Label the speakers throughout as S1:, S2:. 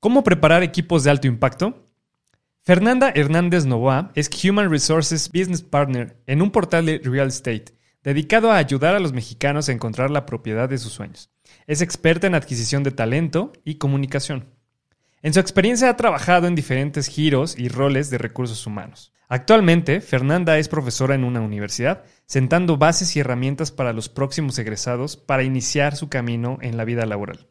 S1: ¿Cómo preparar equipos de alto impacto? Fernanda Hernández Novoa es Human Resources Business Partner en un portal de real estate dedicado a ayudar a los mexicanos a encontrar la propiedad de sus sueños. Es experta en adquisición de talento y comunicación. En su experiencia ha trabajado en diferentes giros y roles de recursos humanos. Actualmente, Fernanda es profesora en una universidad, sentando bases y herramientas para los próximos egresados para iniciar su camino en la vida laboral.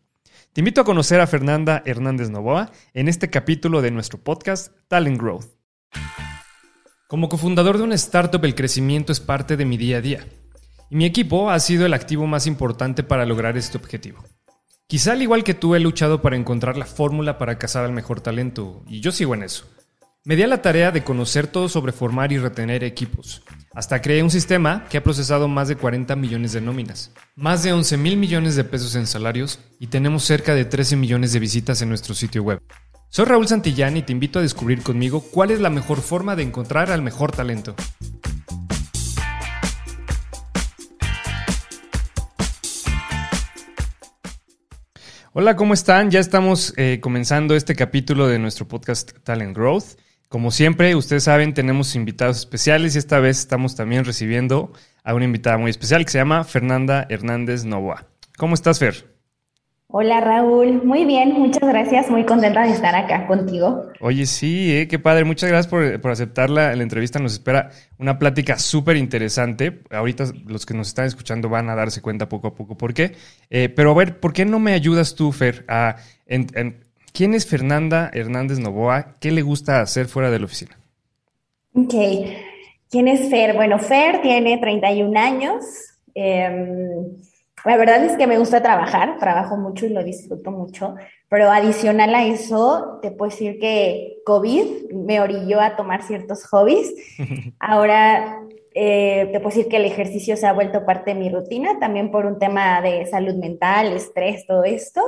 S1: Te invito a conocer a Fernanda Hernández Novoa en este capítulo de nuestro podcast Talent Growth. Como cofundador de una startup, el crecimiento es parte de mi día a día. Y mi equipo ha sido el activo más importante para lograr este objetivo. Quizá al igual que tú he luchado para encontrar la fórmula para cazar al mejor talento, y yo sigo en eso. Me di a la tarea de conocer todo sobre formar y retener equipos. Hasta creé un sistema que ha procesado más de 40 millones de nóminas, más de 11 mil millones de pesos en salarios y tenemos cerca de 13 millones de visitas en nuestro sitio web. Soy Raúl Santillán y te invito a descubrir conmigo cuál es la mejor forma de encontrar al mejor talento. Hola, ¿cómo están? Ya estamos eh, comenzando este capítulo de nuestro podcast Talent Growth. Como siempre, ustedes saben, tenemos invitados especiales y esta vez estamos también recibiendo a una invitada muy especial que se llama Fernanda Hernández Novoa. ¿Cómo estás, Fer?
S2: Hola Raúl, muy bien, muchas gracias, muy contenta de estar acá contigo.
S1: Oye, sí, eh, qué padre, muchas gracias por, aceptar la, la, entrevista, nos espera una plática súper interesante. Ahorita los que nos están escuchando van a darse cuenta poco a poco por qué. Eh, pero a ver, ¿por qué no me ayudas tú, Fer, a, ¿Quién es Fernanda Hernández Novoa? ¿Qué le gusta hacer fuera de la oficina?
S2: Ok. ¿Quién es Fer? Bueno, Fer tiene 31 años. Em, la verdad es que me gusta trabajar, trabajo mucho y lo disfruto mucho, pero adicional a eso, te puedo decir que COVID me orilló a tomar ciertos hobbies. Ahora eh, te puedo decir que el ejercicio se ha vuelto parte de mi rutina, también por un tema de salud mental, estrés, todo esto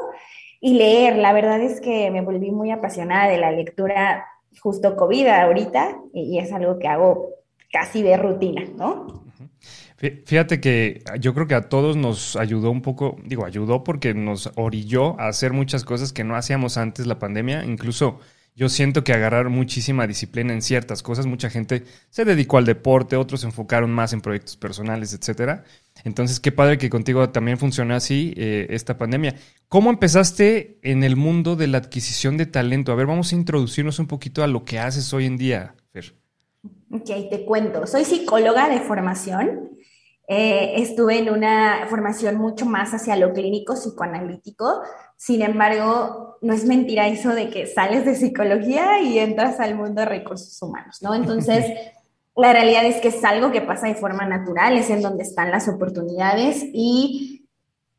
S2: y leer. La verdad es que me volví muy apasionada de la lectura justo COVID ahorita y es algo que hago casi de rutina, ¿no?
S1: Fíjate que yo creo que a todos nos ayudó un poco, digo, ayudó porque nos orilló a hacer muchas cosas que no hacíamos antes la pandemia, incluso yo siento que agarrar muchísima disciplina en ciertas cosas. Mucha gente se dedicó al deporte, otros se enfocaron más en proyectos personales, etcétera. Entonces, qué padre que contigo también funciona así eh, esta pandemia. ¿Cómo empezaste en el mundo de la adquisición de talento? A ver, vamos a introducirnos un poquito a lo que haces hoy en día, Fer.
S2: Ok, te cuento. Soy psicóloga de formación. Eh, estuve en una formación mucho más hacia lo clínico, psicoanalítico. Sin embargo, no es mentira eso de que sales de psicología y entras al mundo de recursos humanos, ¿no? Entonces, la realidad es que es algo que pasa de forma natural, es en donde están las oportunidades y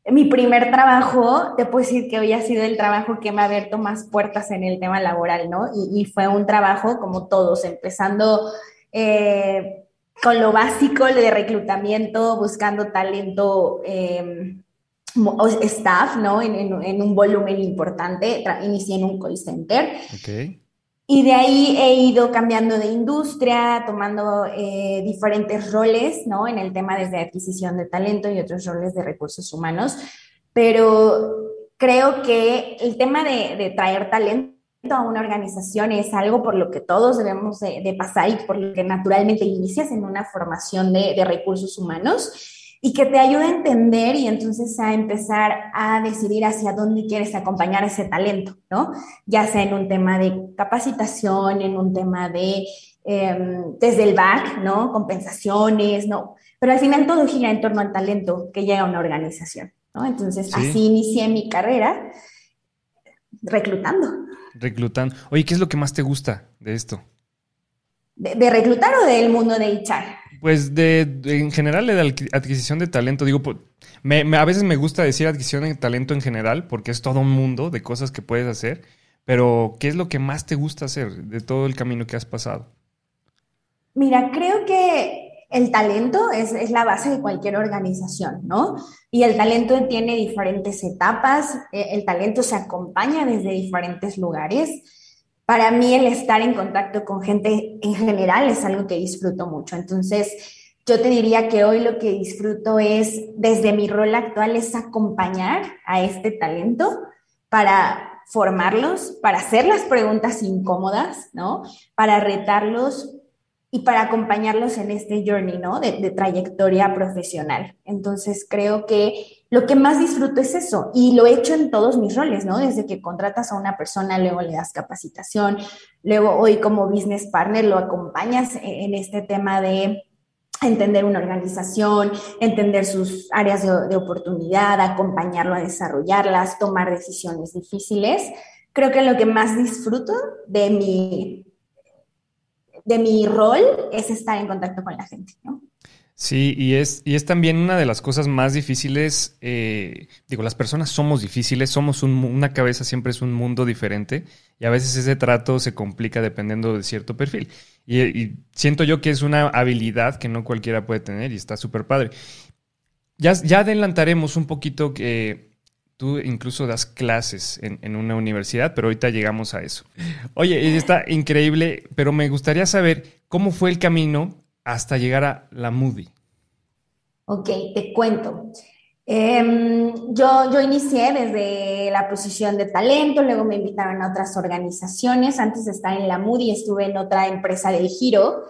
S2: mi primer trabajo, te puedo decir que hoy ha sido el trabajo que me ha abierto más puertas en el tema laboral, ¿no? Y, fue un trabajo como todos, empezando... Eh, con lo básico de reclutamiento, buscando talento, em, staff, ¿no? En, un volumen importante. Inicié en un call center. Y de ahí he ido cambiando de industria, tomando eh, diferentes roles, ¿no? En el tema desde adquisición de talento y otros roles de recursos humanos. Pero creo que el tema de, de traer talento a una organización es algo por lo que todos debemos de, pasar y por lo que naturalmente inicias en una formación de, de, recursos humanos y que te ayuda a entender y entonces a empezar a decidir hacia dónde quieres acompañar ese talento, ¿no? Ya sea en un tema de capacitación, en un tema de em, desde el back, ¿no? Compensaciones, ¿no? Pero al final todo gira en torno al talento que llega a una organización, ¿no? Entonces así inicié mi carrera reclutando.
S1: Reclutando. Oye, ¿qué es lo que más te gusta de esto?
S2: ¿De, reclutar o del mundo de echar?
S1: Pues de, en general de adquisición de talento. Digo, a veces me gusta decir adquisición de talento en general porque es todo un mundo de cosas que puedes hacer. Pero, ¿qué es lo que más te gusta hacer de todo el camino que has pasado?
S2: Mira, creo que el talento es, la base de cualquier organización, ¿no? Y el talento tiene diferentes etapas, eh, el talento se acompaña desde diferentes lugares. Para mí el estar en contacto con gente en general es algo que disfruto mucho. Entonces, yo te diría que hoy lo que disfruto es, desde mi rol actual, es acompañar a este talento para formarlos, para hacer las preguntas incómodas, ¿no? Para retarlos y para acompañarlos en este journey, ¿no? De, de, trayectoria profesional. Entonces, creo que lo que más disfruto es eso y lo he hecho en todos mis roles, ¿no? Desde que contratas a una persona, luego le das capacitación, luego hoy como business partner lo acompañas en este tema de entender una organización, entender sus áreas de, de, oportunidad, acompañarlo a desarrollarlas, tomar decisiones difíciles. Creo que lo que más disfruto de mi, de mi rol es estar en contacto con la gente, ¿no?
S1: Sí, y es, y es también una de las cosas más difíciles. Eh, digo, las personas somos difíciles, somos un, una cabeza, siempre es un mundo diferente, y a veces ese trato se complica dependiendo de cierto perfil. Y, siento yo que es una habilidad que no cualquiera puede tener y está súper padre. Ya, ya adelantaremos un poquito que tú incluso das clases en, una universidad, pero ahorita llegamos a eso. Oye, está increíble, pero me gustaría saber cómo fue el camino hasta llegar a la Moody?
S2: Ok, te cuento. Eh, yo, yo inicié desde la posición de talento, luego me invitaron a otras organizaciones. Antes de estar en la Moody estuve en otra empresa del giro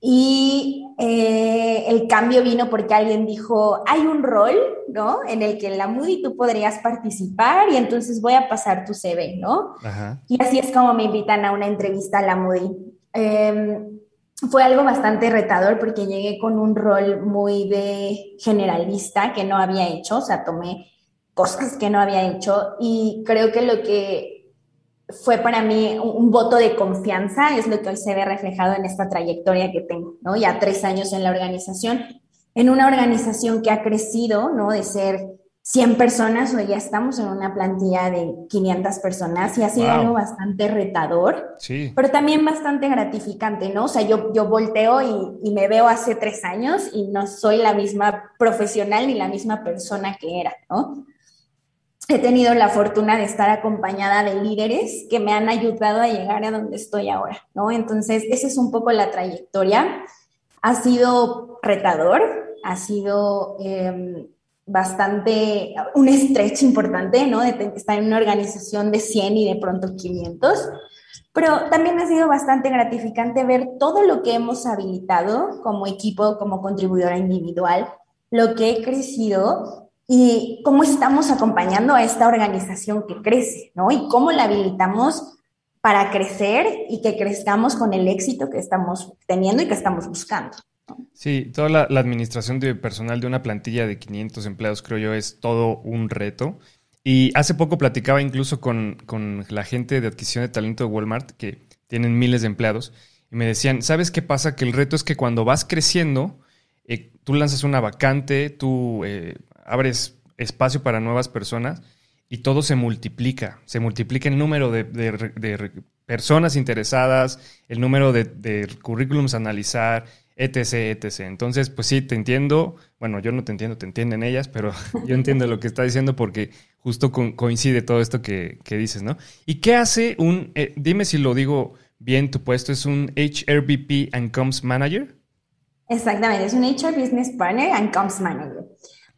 S2: y eh, el cambio vino porque alguien dijo, hay un rol, ¿no? En el que en la Moody tú podrías participar y entonces voy a pasar tu CV, ¿no? Ajá. Y así es como me invitan a una entrevista a la Moody. Eh, fue algo bastante retador porque llegué con un rol muy de generalista que no había hecho, o sea, tomé cosas que no había hecho y creo que lo que fue para mí un, un, voto de confianza es lo que hoy se ve reflejado en esta trayectoria que tengo, ¿no? Ya tres años en la organización, en una organización que ha crecido, ¿no? De ser 100 personas, hoy ya estamos en una plantilla de 500 personas y ha sido wow. algo bastante retador, sí. pero también bastante gratificante, ¿no? O sea, yo, yo volteo y, y, me veo hace tres años y no soy la misma profesional ni la misma persona que era, ¿no? He tenido la fortuna de estar acompañada de líderes que me han ayudado a llegar a donde estoy ahora, ¿no? Entonces, esa es un poco la trayectoria. Ha sido retador, ha sido... Eh, bastante, un stretch importante, ¿no? De estar en una organización de 100 y de pronto 500. Pero también ha sido bastante gratificante ver todo lo que hemos habilitado como equipo, como contribuidora individual, lo que he crecido y cómo estamos acompañando a esta organización que crece, ¿no? Y cómo la habilitamos para crecer y que crezcamos con el éxito que estamos teniendo y que estamos buscando.
S1: Sí, toda la, administración de personal de una plantilla de 500 empleados, creo yo, es todo un reto. Y hace poco platicaba incluso con, con, la gente de adquisición de talento de Walmart, que tienen miles de empleados, y me decían, ¿sabes qué pasa? Que el reto es que cuando vas creciendo, eh, tú lanzas una vacante, tú eh, abres espacio para nuevas personas y todo se multiplica. Se multiplica el número de, personas interesadas, el número de currículums a analizar, etc, etc. Entonces, pues sí, te entiendo. Bueno, yo no te entiendo, te entienden ellas, pero yo entiendo lo que está diciendo porque justo co coincide todo esto que, que, dices, ¿no? ¿Y qué hace un, eh, dime si lo digo bien, tu puesto es un HRBP and Comms Manager?
S2: Exactamente, es un HR Business Partner and Comms Manager.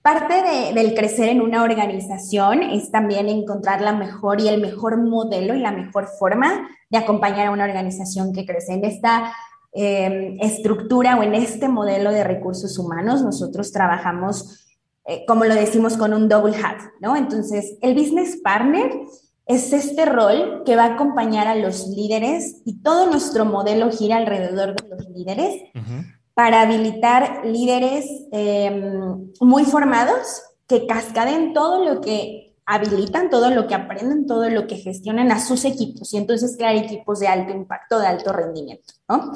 S2: Parte de, del crecer en una organización es también encontrar la mejor y el mejor modelo y la mejor forma de acompañar a una organización que crece. En esta eh, estructura o en este modelo de recursos humanos, nosotros trabajamos, eh, como lo decimos, con un double hat, ¿no? Entonces, el business partner es este rol que va a acompañar a los líderes y todo nuestro modelo gira alrededor de los líderes. Para habilitar líderes eh, muy formados que cascaden todo lo que habilitan, todo lo que aprenden, todo lo que gestionan a sus equipos y entonces crear equipos de alto impacto, de alto rendimiento, ¿no?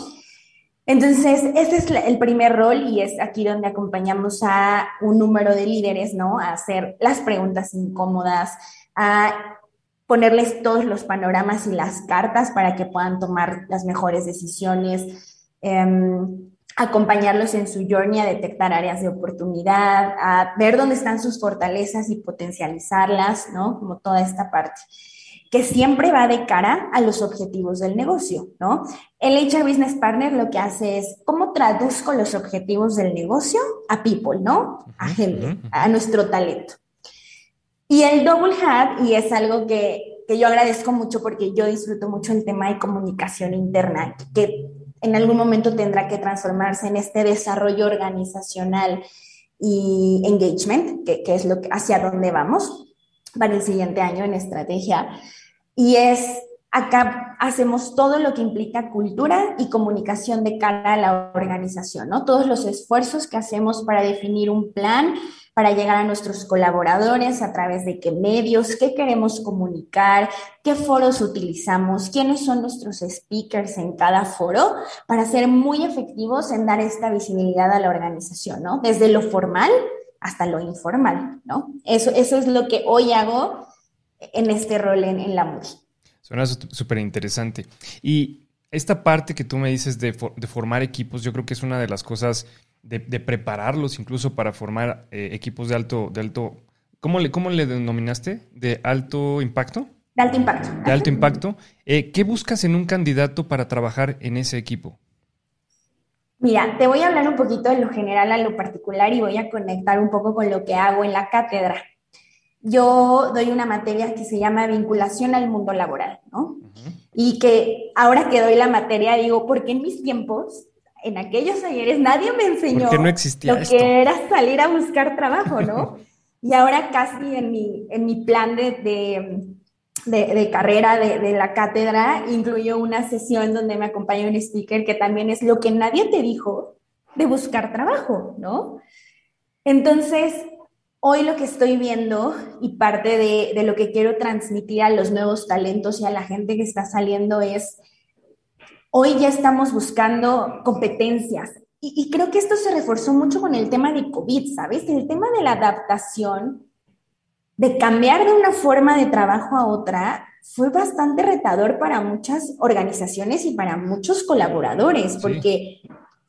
S2: Entonces, ese es el primer rol y es aquí donde acompañamos a un número de líderes, ¿no? A hacer las preguntas incómodas, a ponerles todos los panoramas y las cartas para que puedan tomar las mejores decisiones, eh, acompañarlos en su journey a detectar áreas de oportunidad, a ver dónde están sus fortalezas y potencializarlas, ¿no? Como toda esta parte que siempre va de cara a los objetivos del negocio, ¿no? El HR Business Partner lo que hace es cómo traduzco los objetivos del negocio a people, ¿no? A gente, a nuestro talento. Y el double hat, y es algo que, que yo agradezco mucho porque yo disfruto mucho el tema de comunicación interna, que en algún momento tendrá que transformarse en este desarrollo organizacional y engagement, que, es lo hacia dónde vamos para el siguiente año en estrategia. Y es Acá hacemos todo lo que implica cultura y comunicación de cara a la organización, ¿no? Todos los esfuerzos que hacemos para definir un plan, para llegar a nuestros colaboradores, a través de qué medios, qué queremos comunicar, qué foros utilizamos, quiénes son nuestros speakers en cada foro, para ser muy efectivos en dar esta visibilidad a la organización, ¿no? Desde lo formal hasta lo informal, ¿no? Eso, eso es lo que hoy hago en este rol en, la MUDI.
S1: Suena súper interesante. Y esta parte que tú me dices de, formar equipos, yo creo que es una de las cosas de, prepararlos incluso para formar eh, equipos de alto, de alto, ¿cómo le, ¿cómo le denominaste? ¿De alto impacto?
S2: De alto impacto.
S1: De alto impacto. Eh, ¿Qué buscas en un candidato para trabajar en ese equipo?
S2: Mira, te voy a hablar un poquito de lo general a lo particular y voy a conectar un poco con lo que hago en la cátedra yo doy una materia que se llama vinculación al mundo laboral, ¿no? Y que ahora que doy la materia digo, porque en mis tiempos, en aquellos ayeres, nadie me enseñó
S1: no existía
S2: lo que era salir a buscar trabajo, ¿no? y ahora casi en mi, en mi plan de, de, carrera de, de, la cátedra incluyo una sesión donde me acompaña un speaker que también es lo que nadie te dijo de buscar trabajo, ¿no? Entonces, Hoy lo que estoy viendo y parte de, lo que quiero transmitir a los nuevos talentos y a la gente que está saliendo es, hoy ya estamos buscando competencias. Y, y creo que esto se reforzó mucho con el tema de COVID, ¿sabes? El tema de la adaptación, de cambiar de una forma de trabajo a otra, fue bastante retador para muchas organizaciones y para muchos colaboradores, porque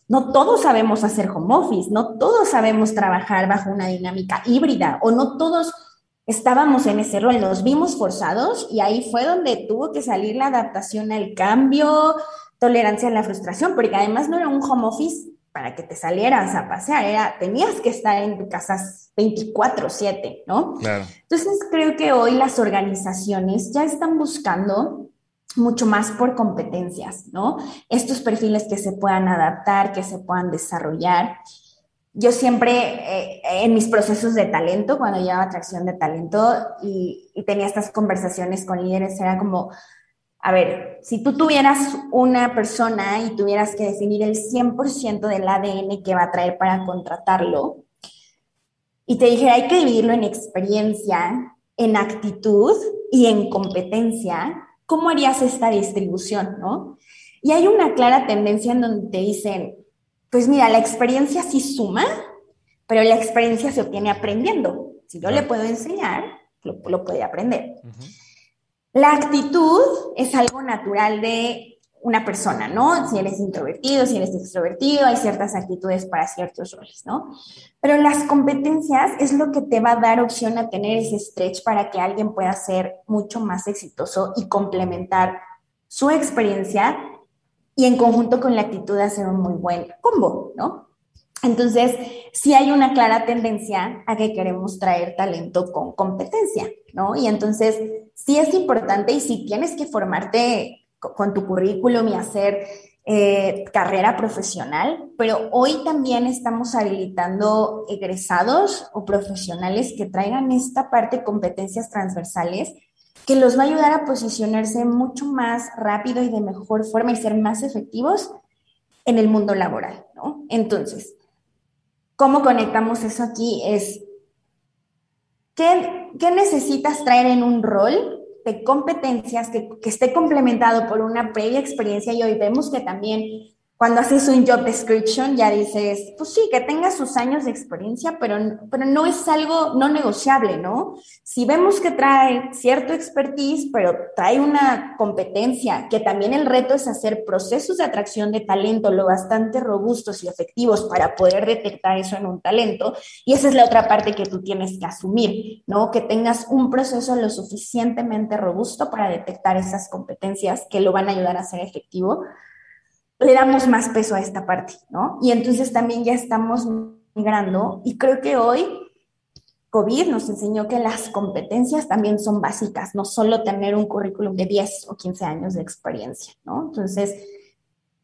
S2: no todos sabemos hacer home office, no todos sabemos trabajar bajo una dinámica híbrida o no todos estábamos en ese rol, nos vimos forzados y ahí fue donde tuvo que salir la adaptación al cambio, tolerancia a la frustración, porque además no era un home office para que te salieras a pasear, era, tenías que estar en tu casa 24/7, ¿no? Claro. Entonces creo que hoy las organizaciones ya están buscando mucho más por competencias, ¿no? Estos perfiles que se puedan adaptar, que se puedan desarrollar. Yo siempre eh, en mis procesos de talento, cuando llevaba atracción de talento y, tenía estas conversaciones con líderes, era como, a ver, si tú tuvieras una persona y tuvieras que definir el 100% del ADN que va a traer para contratarlo, y te dijera, hay que dividirlo en experiencia, en actitud y en competencia, ¿cómo harías esta distribución, no? Y hay una clara tendencia en donde te dicen, pues mira, la experiencia sí suma, pero la experiencia se obtiene aprendiendo. Si yo le puedo enseñar, lo, puede aprender. La actitud es algo natural de una persona, ¿no? Si eres introvertido, si eres extrovertido, hay ciertas actitudes para ciertos roles, ¿no? Pero las competencias es lo que te va a dar opción a tener ese stretch para que alguien pueda ser mucho más exitoso y complementar su experiencia y en conjunto con la actitud hacer un muy buen combo, ¿no? Entonces, sí hay una clara tendencia a que queremos traer talento con competencia, ¿no? Y entonces, sí es importante y si tienes que formarte con tu currículum y hacer eh, carrera profesional, pero hoy también estamos habilitando egresados o profesionales que traigan esta parte de competencias transversales que los va a ayudar a posicionarse mucho más rápido y de mejor forma y ser más efectivos en el mundo laboral, ¿no? Entonces, ¿cómo conectamos eso aquí? Es, ¿qué, qué necesitas traer en un rol de competencias que, que, esté complementado por una previa experiencia y hoy vemos que también cuando haces un job description ya dices, pues sí, que tenga sus años de experiencia, pero, pero no es algo no negociable, ¿no? Si vemos que trae cierto expertise, pero trae una competencia, que también el reto es hacer procesos de atracción de talento lo bastante robustos y efectivos para poder detectar eso en un talento, y esa es la otra parte que tú tienes que asumir, ¿no? Que tengas un proceso lo suficientemente robusto para detectar esas competencias que lo van a ayudar a ser efectivo le damos más peso a esta parte, ¿no? Y entonces también ya estamos migrando y creo que hoy COVID nos enseñó que las competencias también son básicas, no solo tener un currículum de 10 o 15 años de experiencia, ¿no? Entonces,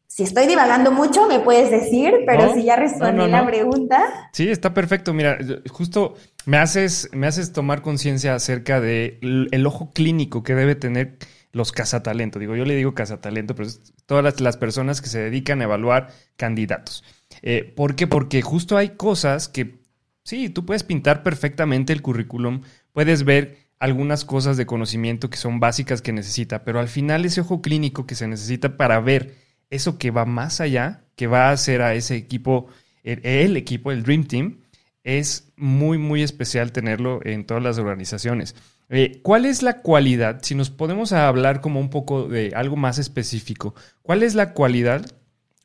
S2: si estoy divagando mucho, me puedes decir, pero si ya respondí la pregunta.
S1: Sí, está perfecto. Mira, justo me haces, me haces tomar conciencia acerca del el ojo clínico que debe tener los cazatalento. Digo, yo le digo cazatalento, pero es todas las, personas que se dedican a evaluar candidatos. Eh, ¿Por qué? Porque justo hay cosas que Sí, tú puedes pintar perfectamente el currículum, puedes ver algunas cosas de conocimiento que son básicas que necesita, pero al final ese ojo clínico que se necesita para ver eso que va más allá, que va a hacer a ese equipo, el, equipo, el Dream Team, es muy, muy especial tenerlo en todas las organizaciones. Eh, ¿Cuál es la cualidad, si nos podemos hablar como un poco de algo más específico, cuál es la cualidad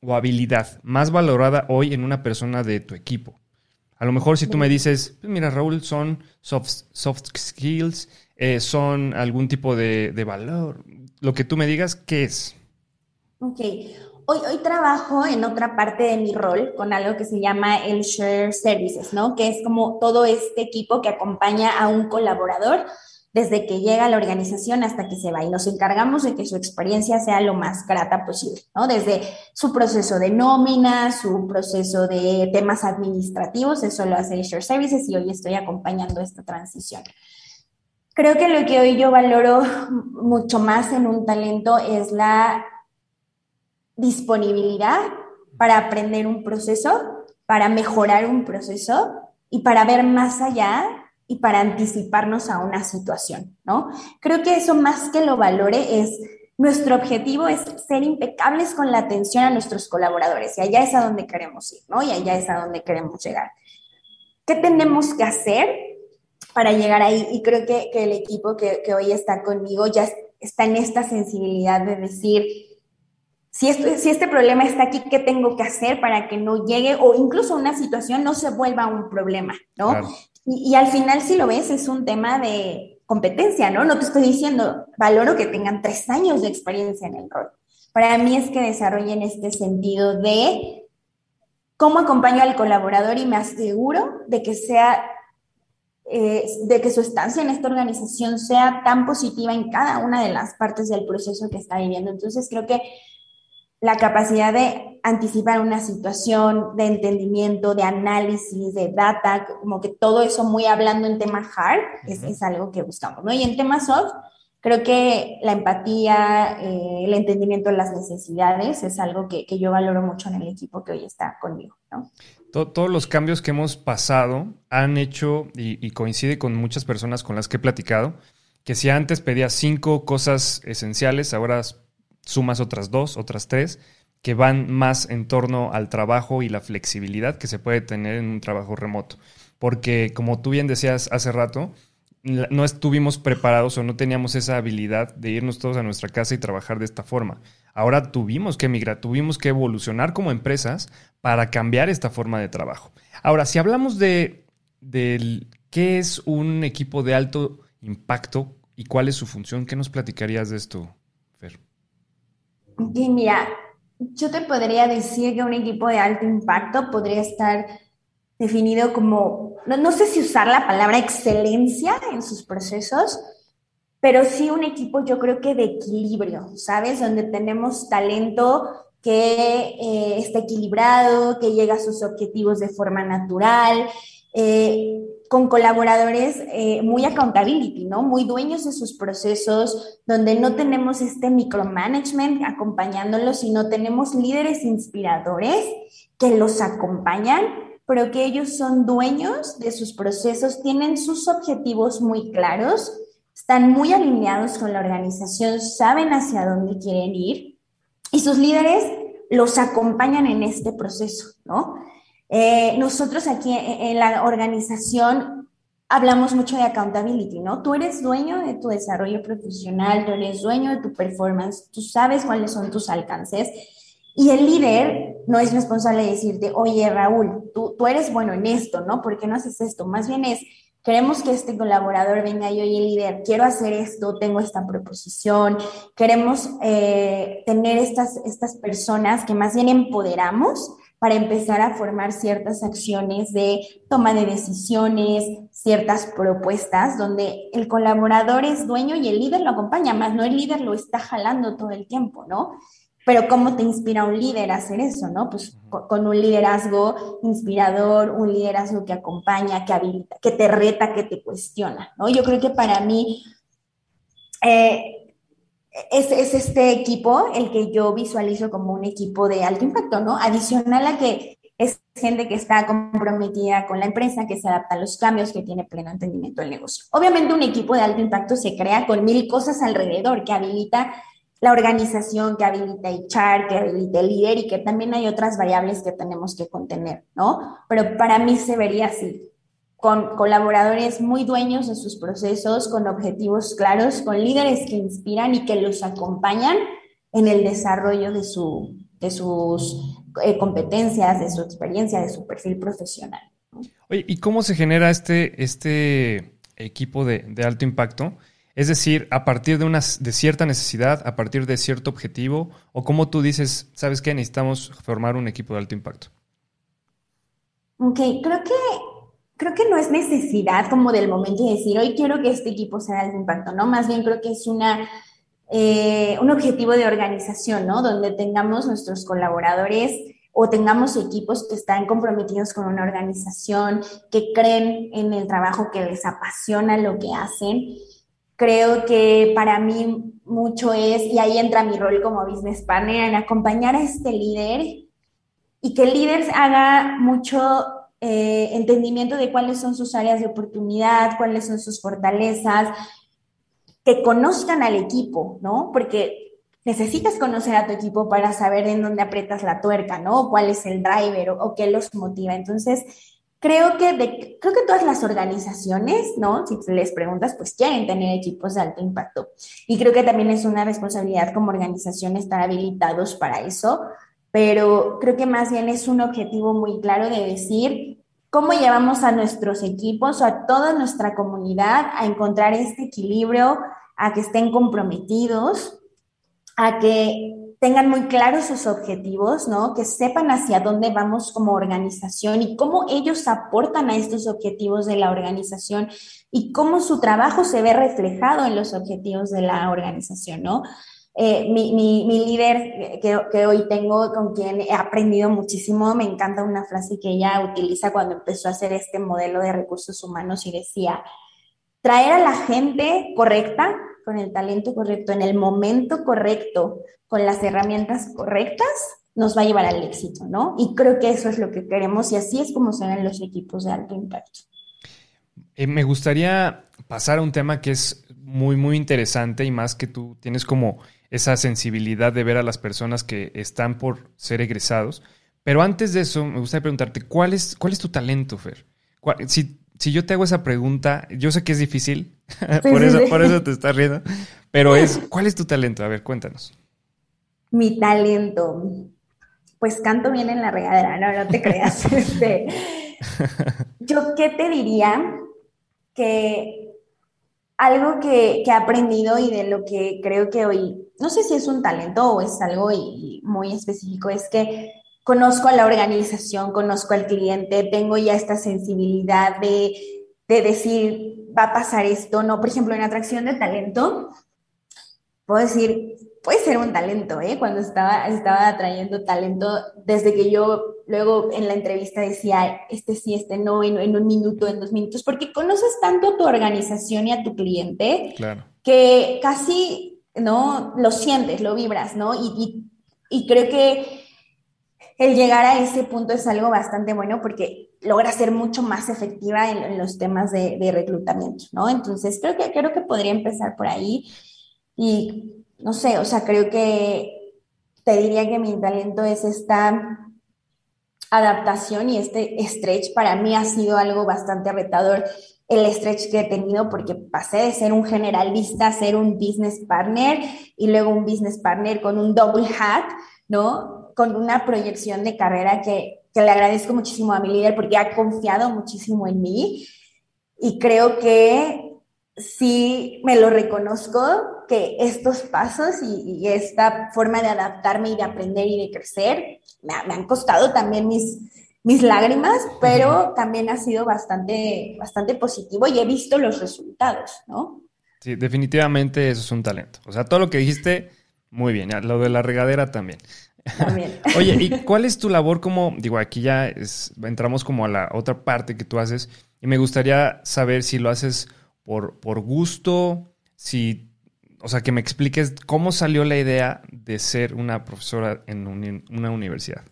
S1: o habilidad más valorada hoy en una persona de tu equipo? A lo mejor si tú me dices, pues mira Raúl, son soft, soft skills, eh, son algún tipo de, valor, lo que tú me digas, ¿qué es?
S2: Ok, hoy, hoy trabajo en otra parte de mi rol con algo que se llama el Share Services, ¿no? Que es como todo este equipo que acompaña a un colaborador desde que llega a la organización hasta que se va y nos encargamos de que su experiencia sea lo más grata posible, ¿no? Desde su proceso de nómina, su proceso de temas administrativos, eso lo hace Share Services y hoy estoy acompañando esta transición. Creo que lo que hoy yo valoro mucho más en un talento es la disponibilidad para aprender un proceso, para mejorar un proceso y para ver más allá y para anticiparnos a una situación, ¿no? Creo que eso más que lo valore es, nuestro objetivo es ser impecables con la atención a nuestros colaboradores y allá es a donde queremos ir, ¿no? Y allá es a donde queremos llegar. ¿Qué tenemos que hacer para llegar ahí? Y creo que, que el equipo que, que, hoy está conmigo ya está en esta sensibilidad de decir, si, esto, si este problema está aquí, ¿qué tengo que hacer para que no llegue o incluso una situación no se vuelva un problema, ¿no? Y, al final, si lo ves, es un tema de competencia, ¿no? No te estoy diciendo, valoro que tengan tres años de experiencia en el rol. Para mí es que desarrollen este sentido de cómo acompaño al colaborador y me aseguro de que sea, eh, de que su estancia en esta organización sea tan positiva en cada una de las partes del proceso que está viviendo. Entonces, creo que la capacidad de anticipar una situación, de entendimiento, de análisis, de data, como que todo eso muy hablando en tema hard, es, algo que buscamos, ¿no? Y en tema soft, creo que la empatía, eh, el entendimiento de las necesidades es algo que, yo valoro mucho en el equipo que hoy está conmigo, ¿no?
S1: Todos los cambios que hemos pasado han hecho, y, y coincide con muchas personas con las que he platicado, que si antes pedía cinco cosas esenciales, ahora sumas otras dos, otras tres, que van más en torno al trabajo y la flexibilidad que se puede tener en un trabajo remoto. Porque como tú bien decías hace rato, no estuvimos preparados o no teníamos esa habilidad de irnos todos a nuestra casa y trabajar de esta forma. Ahora tuvimos que emigrar, tuvimos que evolucionar como empresas para cambiar esta forma de trabajo. Ahora, si hablamos de, de qué es un equipo de alto impacto y cuál es su función, ¿qué nos platicarías de esto?
S2: Y mira, yo te podría decir que un equipo de alto impacto podría estar definido como, no, sé si usar la palabra excelencia en sus procesos, pero sí un equipo yo creo que de equilibrio, ¿sabes? Donde tenemos talento que eh, está equilibrado, que llega a sus objetivos de forma natural, eh, con colaboradores eh, muy accountability, ¿no? Muy dueños de sus procesos, donde no tenemos este micromanagement acompañándolos, sino tenemos líderes inspiradores que los acompañan, pero que ellos son dueños de sus procesos, tienen sus objetivos muy claros, están muy alineados con la organización, saben hacia dónde quieren ir y sus líderes los acompañan en este proceso, ¿no? Eh, nosotros aquí en, la organización hablamos mucho de accountability, ¿no? Tú eres dueño de tu desarrollo profesional, tú eres dueño de tu performance, tú sabes cuáles son tus alcances. Y el líder no es responsable de decirte, oye Raúl, tú, tú eres bueno en esto, ¿no? ¿Por qué no haces esto? Más bien es, queremos que este colaborador venga y, oye líder, quiero hacer esto, tengo esta proposición, queremos eh, tener estas, estas personas que más bien empoderamos para empezar a formar ciertas acciones de toma de decisiones, ciertas propuestas, donde el colaborador es dueño y el líder lo acompaña, más no el líder lo está jalando todo el tiempo, ¿no? Pero ¿cómo te inspira un líder a hacer eso, no? Pues con un liderazgo inspirador, un liderazgo que acompaña, que habilita, que te reta, que te cuestiona, ¿no? Yo creo que para mí eh, es, es, este equipo el que yo visualizo como un equipo de alto impacto, ¿no? Adicional a que es gente que está comprometida con la empresa, que se adapta a los cambios, que tiene pleno entendimiento del negocio. Obviamente un equipo de alto impacto se crea con mil cosas alrededor que habilita la organización que habilita echar, que habilita el líder y que también hay otras variables que tenemos que contener, ¿no? Pero para mí se vería así, con colaboradores muy dueños de sus procesos, con objetivos claros, con líderes que inspiran y que los acompañan en el desarrollo de, su, de sus eh, competencias, de su experiencia, de su perfil profesional.
S1: Oye, ¿y cómo se genera este, este equipo de, de alto impacto? Es decir, a partir de, una, de cierta necesidad, a partir de cierto objetivo, o como tú dices, ¿sabes qué? Necesitamos formar un equipo de alto impacto.
S2: Ok, creo que, creo que no es necesidad como del momento de decir, hoy quiero que este equipo sea de impacto, ¿no? Más bien creo que es una, eh, un objetivo de organización, ¿no? Donde tengamos nuestros colaboradores o tengamos equipos que están comprometidos con una organización, que creen en el trabajo, que les apasiona lo que hacen creo que para mí mucho es, y ahí entra mi rol como business partner, en acompañar a este líder y que el líder haga mucho eh, entendimiento de cuáles son sus áreas de oportunidad, cuáles son sus fortalezas, que conozcan al equipo, ¿no? Porque necesitas conocer a tu equipo para saber en dónde aprietas la tuerca, ¿no? cuál es el driver o, qué los motiva. Entonces, Creo que, creo que todas las organizaciones, ¿no? Si les preguntas, pues quieren tener equipos de alto impacto. Y creo que también es una responsabilidad como organización estar habilitados para eso, pero creo que más bien es un objetivo muy claro de decir cómo llevamos a nuestros equipos o a toda nuestra comunidad a encontrar este equilibrio, a que estén comprometidos, a que tengan muy claros sus objetivos, ¿no? Que sepan hacia dónde vamos como organización y cómo ellos aportan a estos objetivos de la organización y cómo su trabajo se ve reflejado en los objetivos de la organización, ¿no? Eh, mi, mi, líder que, que, hoy tengo, con quien he aprendido muchísimo, me encanta una frase que ella utiliza cuando empezó a hacer este modelo de recursos humanos y decía, traer a la gente correcta, con el talento correcto, en el momento correcto, con las herramientas correctas, nos va a llevar al éxito, ¿no? Y creo que eso es lo que queremos y así es como se ven los equipos de alto impacto.
S1: Eh, me gustaría pasar a un tema que es muy, muy interesante y más que tú tienes como esa sensibilidad de ver a las personas que están por ser egresados. Pero antes de eso, me gustaría preguntarte, ¿cuál es, cuál es tu talento, Fer? Si, si yo te hago esa pregunta, yo sé que es difícil, por, eso, por eso te estás riendo, pero es, ¿cuál es tu talento? A ver, cuéntanos.
S2: Mi talento. Pues canto bien en la regadera, no, no te creas. Este, yo, ¿qué te diría? Que algo que, que, he aprendido y de lo que creo que hoy, no sé si es un talento o es algo muy específico, es que conozco a la organización, conozco al cliente, tengo ya esta sensibilidad de, de decir, va a pasar esto, ¿no? Por ejemplo, en atracción de talento, puedo decir, puede ser un talento, ¿eh? Cuando estaba, estaba atrayendo talento, desde que yo luego en la entrevista decía, este sí, este no, en, en un minuto, en dos minutos, porque conoces tanto a tu organización y a tu cliente que casi, ¿no? Lo sientes, lo vibras, ¿no? Y, y, y creo que el llegar a ese punto es algo bastante bueno porque logra ser mucho más efectiva en, los temas de, reclutamiento, ¿no? Entonces, creo que, creo que podría empezar por ahí y no sé, o sea, creo que te diría que mi talento es esta adaptación y este stretch para mí ha sido algo bastante retador el stretch que he tenido porque pasé de ser un generalista a ser un business partner y luego un business partner con un double hat, ¿no? Con una proyección de carrera que, que le agradezco muchísimo a mi líder porque ha confiado muchísimo en mí y creo que sí me lo reconozco que estos pasos y, esta forma de adaptarme y de aprender y de crecer me, han costado también mis, mis lágrimas, pero también ha sido bastante, bastante positivo y he visto los resultados, ¿no?
S1: Sí, definitivamente eso es un talento. O sea, todo lo que dijiste, muy bien. Lo de la regadera también. También. Oye, ¿y cuál es tu labor como, digo, aquí ya entramos como a la otra parte que tú haces y me gustaría saber si lo haces por, por gusto, si, o sea, que me expliques cómo salió la idea de ser una profesora en una universidad.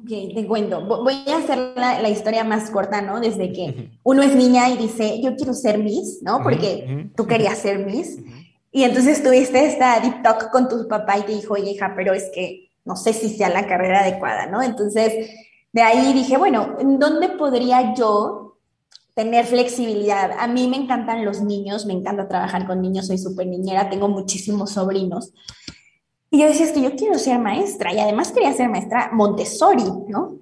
S2: Ok, te cuento. Voy a hacer la, historia más corta, ¿no? Desde que uno es niña y dice, yo quiero ser Miss, ¿no? Porque tú querías ser Miss. Y entonces tuviste esta deep talk con tu papá y te dijo, oye, hija, pero es que no sé si sea la carrera adecuada, ¿no? Entonces, de ahí dije, bueno, ¿en dónde podría yo tener flexibilidad. A mí me encantan los niños, me encanta trabajar con niños, soy súper niñera, tengo muchísimos sobrinos. Y yo decía, es que yo quiero ser maestra y además quería ser maestra Montessori, ¿no?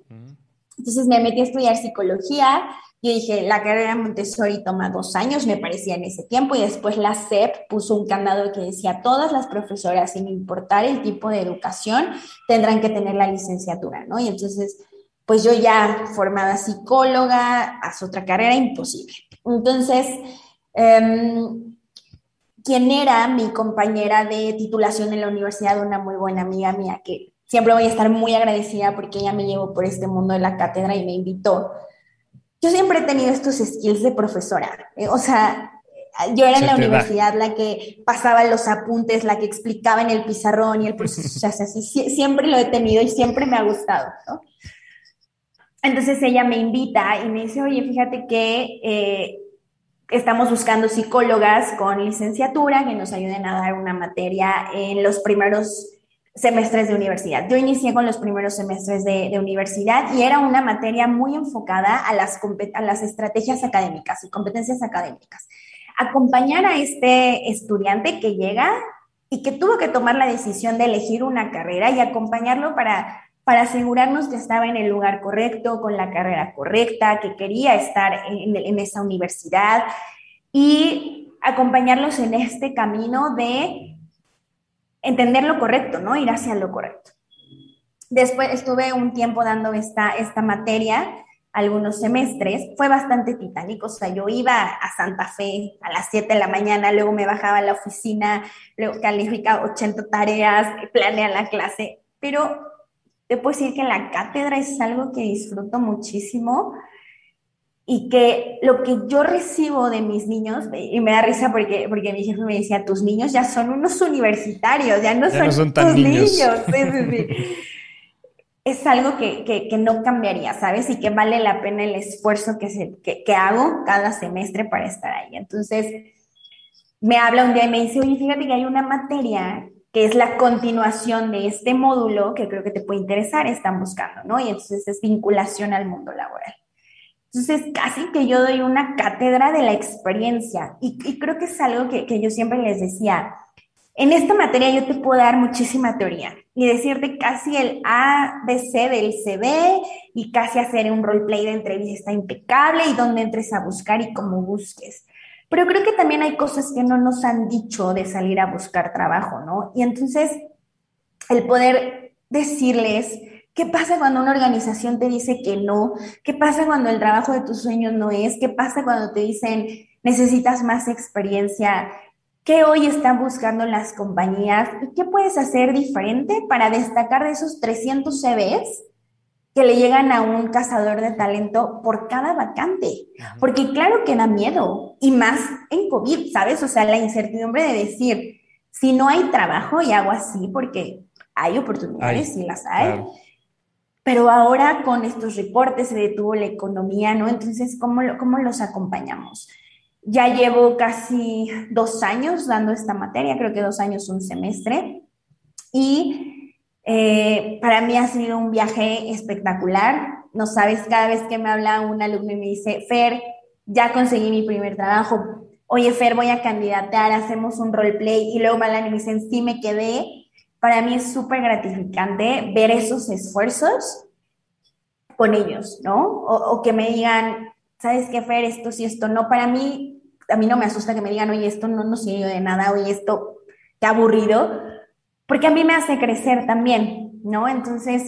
S2: Entonces me metí a estudiar psicología. Yo dije, la carrera Montessori toma dos años, me parecía en ese tiempo, y después la SEP puso un candado que decía, todas las profesoras, sin importar el tipo de educación, tendrán que tener la licenciatura, ¿no? Y entonces pues yo ya formada psicóloga, hace otra carrera, imposible. Entonces, em, quien era mi compañera de titulación en la universidad, una muy buena amiga mía, que siempre voy a estar muy agradecida porque ella me llevó por este mundo de la cátedra y me invitó. Yo siempre he tenido estos skills de profesora, eh, o sea, yo era en la universidad la que pasaba los apuntes, la que explicaba en el pizarrón y el proceso, o sea, siempre lo he tenido y siempre me ha gustado, ¿no? Entonces ella me invita y me dice, oye, fíjate que eh, estamos buscando psicólogas con licenciatura que nos ayuden a dar una materia en los primeros semestres de universidad. Yo inicié con los primeros semestres de, universidad y era una materia muy enfocada a las, a las estrategias académicas y competencias académicas. Acompañar a este estudiante que llega y que tuvo que tomar la decisión de elegir una carrera y acompañarlo para para asegurarnos que estaba en el lugar correcto, con la carrera correcta, que quería estar en, esa universidad y acompañarlos en este camino de entender lo correcto, ¿no? Ir hacia lo correcto. Después estuve un tiempo dando esta, esta materia, algunos semestres, fue bastante titánico, o sea, yo iba a Santa Fe a las 7 de la mañana, luego me bajaba a la oficina, luego calificaba 80 tareas, planeaba la clase, pero te puedo decir que la cátedra es algo que disfruto muchísimo y que lo que yo recibo de mis niños, y me da risa porque, porque mi jefe me decía, tus niños ya son unos universitarios, ya no, son, tus niños. es algo que, que, no cambiaría, ¿sabes? Y que vale la pena el esfuerzo que, se, que, que hago cada semestre para estar ahí. Entonces, me habla un día y me dice, oye, fíjate que hay una materia que es la continuación de este módulo que creo que te puede interesar, están buscando, ¿no? Y entonces es vinculación al mundo laboral. Entonces, casi que yo doy una cátedra de la experiencia y, creo que es algo que, yo siempre les decía. En esta materia yo te puedo dar muchísima teoría y decirte casi el ABC del CV y casi hacer un roleplay de entrevista impecable y dónde entres a buscar y cómo busques. Pero creo que también hay cosas que no nos han dicho de salir a buscar trabajo, ¿no? Y entonces, el poder decirles, ¿qué pasa cuando una organización te dice que no? ¿Qué pasa cuando el trabajo de tus sueños no es? ¿Qué pasa cuando te dicen, necesitas más experiencia? ¿Qué hoy están buscando las compañías? ¿Y qué puedes hacer diferente para destacar de esos 300 CVs que le llegan a un cazador de talento por cada vacante. Porque claro que da miedo, y más en COVID, ¿sabes? O sea, la incertidumbre de decir, si no hay trabajo y hago así, porque hay oportunidades, y las hay. Pero ahora con estos reportes se detuvo la economía, ¿no? Entonces, ¿cómo, ¿cómo los acompañamos? Ya llevo casi dos años dando esta materia, creo que dos años, un semestre, y eh, para mí ha sido un viaje espectacular. No sabes, cada vez que me habla un alumno y me dice, Fer, ya conseguí mi primer trabajo. Oye, Fer, voy a candidatear, hacemos un roleplay y luego Malan y me dicen, sí, me quedé. Para mí es súper gratificante ver esos esfuerzos con ellos, ¿no? O, o, que me digan, ¿sabes qué, Fer? Esto sí, esto no. Para mí a mí no me asusta que me digan, oye, esto no nos sirve de nada, oye, esto qué aburrido, porque a mí me hace crecer también, ¿no? Entonces,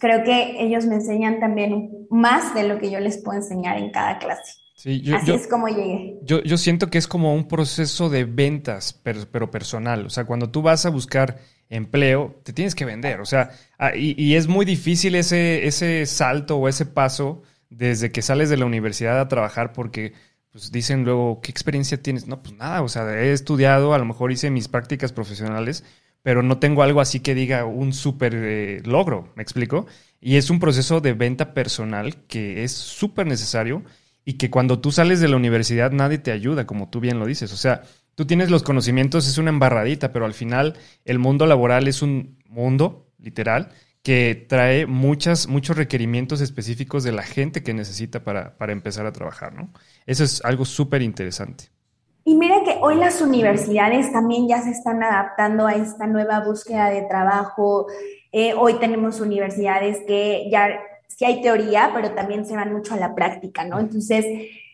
S2: creo que ellos me enseñan también más de lo que yo les puedo enseñar en cada clase. Sí, yo, Así es como llegué.
S1: Yo, yo, siento que es como un proceso de ventas, pero, personal. O sea, cuando tú vas a buscar empleo, te tienes que vender. O sea, ah, y, y, es muy difícil ese, ese salto o ese paso desde que sales de la universidad a trabajar porque pues dicen luego, ¿qué experiencia tienes? No, pues nada, o sea, he estudiado, a lo mejor hice mis prácticas profesionales, pero no tengo algo así que diga un súper eh, logro, ¿me explico? Y es un proceso de venta personal que es súper necesario y que cuando tú sales de la universidad nadie te ayuda, como tú bien lo dices. O sea, tú tienes los conocimientos, es una embarradita, pero al final el mundo laboral es un mundo, literal, que trae muchas, muchos requerimientos específicos de la gente que necesita para, para empezar a trabajar, ¿no? Eso es algo súper interesante.
S2: Y mira que hoy las universidades también ya se están adaptando a esta nueva búsqueda de trabajo. Eh, hoy tenemos universidades que ya sí hay teoría, pero también se van mucho a la práctica, ¿no? Entonces,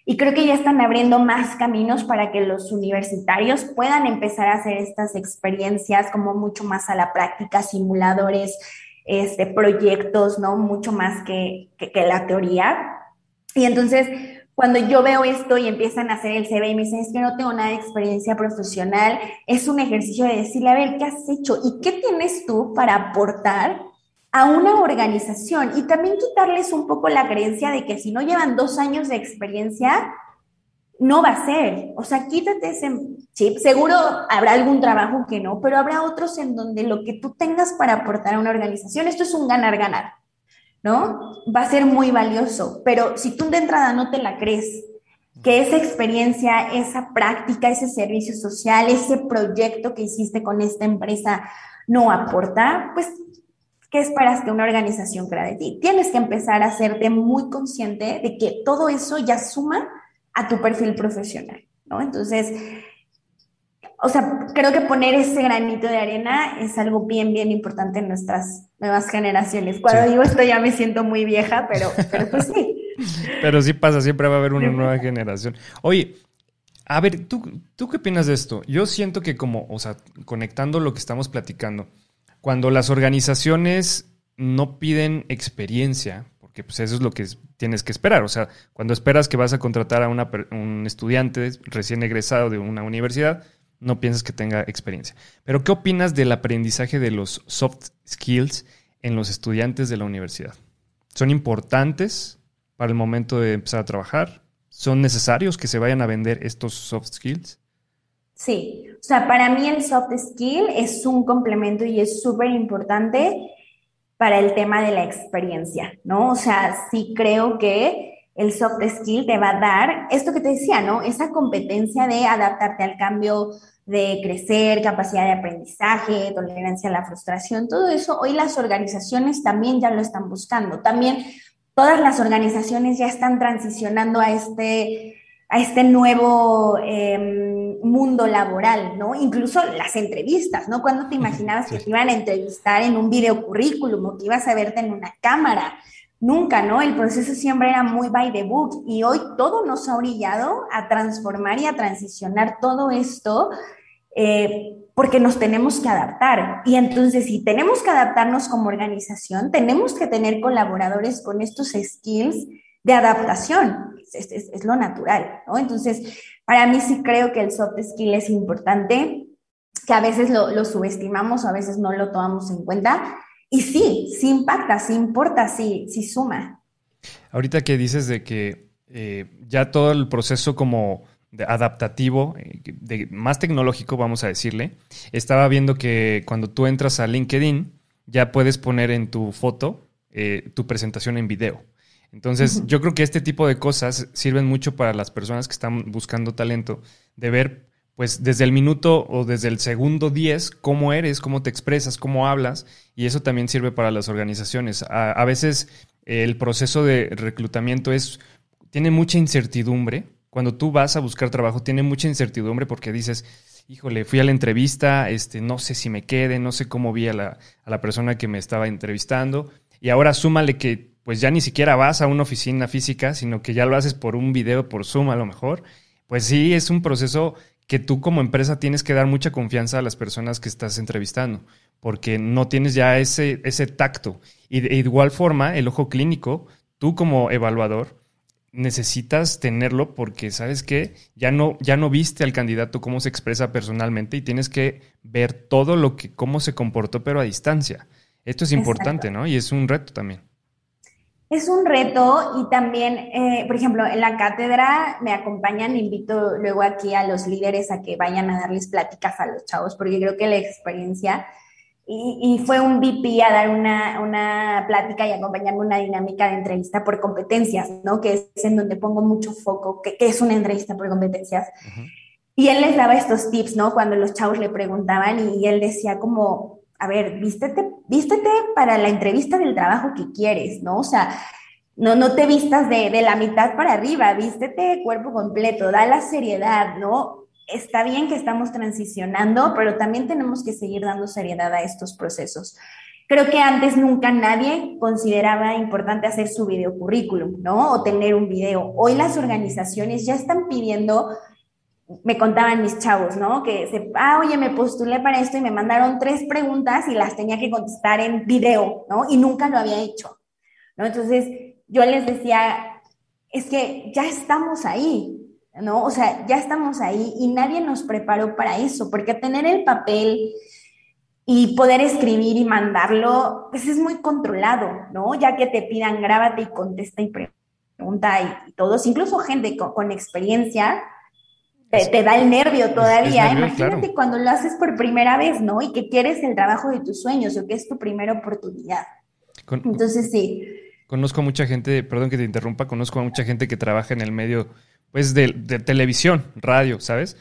S2: y creo que ya están abriendo más caminos para que los universitarios puedan empezar a hacer estas experiencias como mucho más a la práctica, simuladores, este, proyectos, ¿no? Mucho más que, que, que la teoría. Y entonces, cuando yo veo esto y empiezan a hacer el CV y me dicen, es que no tengo nada de experiencia profesional, es un ejercicio de decirle, a ver, ¿qué has hecho? ¿Y qué tienes tú para aportar a una organización? Y también quitarles un poco la creencia de que si no llevan dos años de experiencia, no va a ser. O sea, quítate ese chip. Seguro habrá algún trabajo que no, pero habrá otros en donde lo que tú tengas para aportar a una organización, esto es un ganar-ganar. ¿No? Va a ser muy valioso, pero si tú de entrada no te la crees, que esa experiencia, esa práctica, ese servicio social, ese proyecto que hiciste con esta empresa no aporta, pues, ¿qué esperas que una organización crea de ti? Tienes que empezar a hacerte muy consciente de que todo eso ya suma a tu perfil profesional, ¿no? Entonces, o sea, creo que poner ese granito de arena es algo bien, bien importante en nuestras nuevas generaciones. Cuando digo esto ya me siento muy vieja, pero, pero pues sí.
S1: Pero sí pasa, siempre va a haber una nueva generación. Oye, a ver, ¿tú, ¿tú qué opinas de esto? Yo siento que como, o sea, conectando lo que estamos platicando, cuando las organizaciones no piden experiencia, porque pues eso es lo que tienes que esperar, o sea, cuando esperas que vas a contratar a una, un estudiante recién egresado de una universidad, no piensas que tenga experiencia. Pero, ¿qué opinas del aprendizaje de los soft skills en los estudiantes de la universidad? ¿Son importantes para el momento de empezar a trabajar? ¿Son necesarios que se vayan a vender estos soft skills?
S2: Sí, o sea, para mí el soft skill es un complemento y es súper importante para el tema de la experiencia, ¿no? O sea, sí creo que el soft skill te va a dar esto que te decía, ¿no? Esa competencia de adaptarte al cambio, de crecer, capacidad de aprendizaje, tolerancia a la frustración, todo eso hoy las organizaciones también ya lo están buscando. También todas las organizaciones ya están transicionando a este, a este nuevo em, mundo laboral, ¿no? Incluso las entrevistas, ¿no? Cuando te imaginabas que te iban a entrevistar en un video currículum o que ibas a verte en una cámara? Nunca, ¿no? El proceso siempre era muy by the book y hoy todo nos ha orillado a transformar y a transicionar todo esto eh, porque nos tenemos que adaptar. Y entonces, si tenemos que adaptarnos como organización, tenemos que tener colaboradores con estos skills de adaptación. Es, es, lo natural, ¿no? Entonces, para mí sí creo que el soft skill es importante, que a veces lo, lo subestimamos, a veces no lo tomamos en cuenta. Y sí, sí impacta, sí importa, sí, sí suma.
S1: Ahorita que dices de que eh, ya todo el proceso como adaptativo, eh, de, más tecnológico, vamos a decirle, estaba viendo que cuando tú entras a LinkedIn, ya puedes poner en tu foto eh, tu presentación en video. Entonces, yo creo que este tipo de cosas sirven mucho para las personas que están buscando talento, de ver, pues, desde el minuto o desde el segundo 10, cómo eres, cómo te expresas, cómo hablas, y eso también sirve para las organizaciones. A, veces el proceso de reclutamiento es, tiene mucha incertidumbre, cuando tú vas a buscar trabajo, tiene mucha incertidumbre porque dices, híjole, fui a la entrevista, este, no sé si me quede, no sé cómo vi a la, a la persona que me estaba entrevistando. Y ahora súmale que pues ya ni siquiera vas a una oficina física, sino que ya lo haces por un video, por Zoom a lo mejor. Pues sí, es un proceso que tú como empresa tienes que dar mucha confianza a las personas que estás entrevistando, porque no tienes ya ese, ese tacto. Y de igual forma, el ojo clínico, tú como evaluador, necesitas tenerlo porque, ¿sabes qué? Ya no, ya no viste al candidato cómo se expresa personalmente y tienes que ver todo lo que, cómo se comportó, pero a distancia. Esto es importante, ¿no? Y es un reto también.
S2: Es un reto y también, eh, por ejemplo, en la cátedra me acompañan, invito luego aquí a los líderes a que vayan a darles pláticas a los chavos, porque creo que la experiencia, y, fue un VP a dar una, una, plática y acompañarme una dinámica de entrevista por competencias, ¿no? Que es en donde pongo mucho foco, que, es una entrevista por competencias. Y él les daba estos tips, ¿no? Cuando los chavos le preguntaban y él decía como, a ver, vístete, vístete para la entrevista del trabajo que quieres, ¿no? O sea, no, no te vistas de, de la mitad para arriba, vístete cuerpo completo, da la seriedad, ¿no? Está bien que estamos transicionando, pero también tenemos que seguir dando seriedad a estos procesos. Creo que antes nunca nadie consideraba importante hacer su video currículum, ¿no? O tener un video. Hoy las organizaciones ya están pidiendo me contaban mis chavos, ¿no? Que se, ah, oye, me postulé para esto y me mandaron tres preguntas y las tenía que contestar en video, ¿no? Y nunca lo había hecho, ¿no? Entonces, yo les decía, es que ya estamos ahí, ¿no? O sea, ya estamos ahí y nadie nos preparó para eso, porque tener el papel y poder escribir y mandarlo, pues es muy controlado, ¿no? Ya que te pidan, grábate y contesta y pregunta y, todos, incluso gente con, con experiencia, te, da el nervio todavía. Imagínate cuando lo haces por primera vez, ¿no? Y que quieres el trabajo de tus sueños o que es tu primera oportunidad. Entonces, sí.
S1: Conozco a mucha gente, perdón que te interrumpa, conozco a mucha gente que trabaja en el medio, pues, de, televisión, radio, ¿sabes?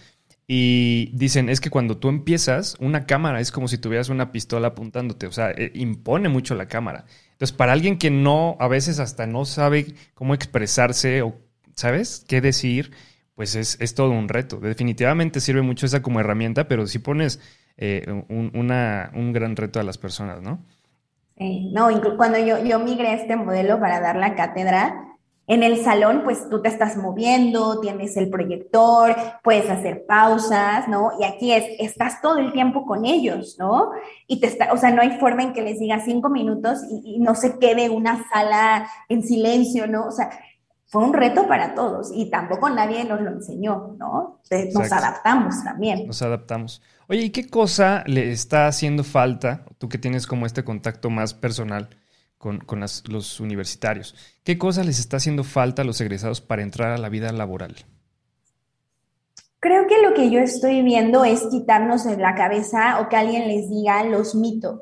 S1: Y dicen, es que cuando tú empiezas, una cámara es como si tuvieras una pistola apuntándote, o sea, eh, impone mucho la cámara. Entonces, para alguien que no, a veces hasta no sabe cómo expresarse o, ¿sabes? ¿Qué decir? Pues es, todo un reto. Definitivamente sirve mucho esa como herramienta, pero sí pones eh, un, un, gran reto a las personas, ¿no?
S2: Sí, no, cuando yo, yo migré a este modelo para dar la cátedra, en el salón, pues tú te estás moviendo, tienes el proyector, puedes hacer pausas, ¿no? Y aquí es, estás todo el tiempo con ellos, ¿no? Y te está, o sea, no hay forma en que les digas cinco minutos y, y no se quede una sala en silencio, ¿no? O sea, fue un reto para todos y tampoco nadie nos lo enseñó, ¿no? nos adaptamos también.
S1: Nos adaptamos. Oye, ¿y qué cosa le está haciendo falta, tú que tienes como este contacto más personal con, los universitarios, qué cosa les está haciendo falta a los egresados para entrar a la vida laboral?
S2: Creo que lo que yo estoy viendo es quitarnos de la cabeza o que alguien les diga los mitos,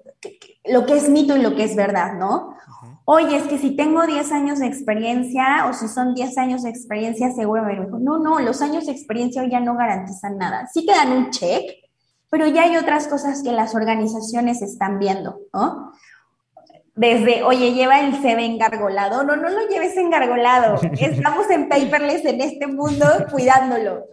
S2: lo que es mito y lo que es verdad, ¿no? Oye, es que si tengo 10 años de experiencia o si son 10 años de experiencia, seguro me dijo, no, no, los años de experiencia hoy ya no garantizan nada. Sí te dan un check, pero ya hay otras cosas que las organizaciones están viendo, ¿no? Desde, oye, lleva el CV engargolado. No, no lo lleves engargolado. Estamos en paperless en este mundo cuidándolo.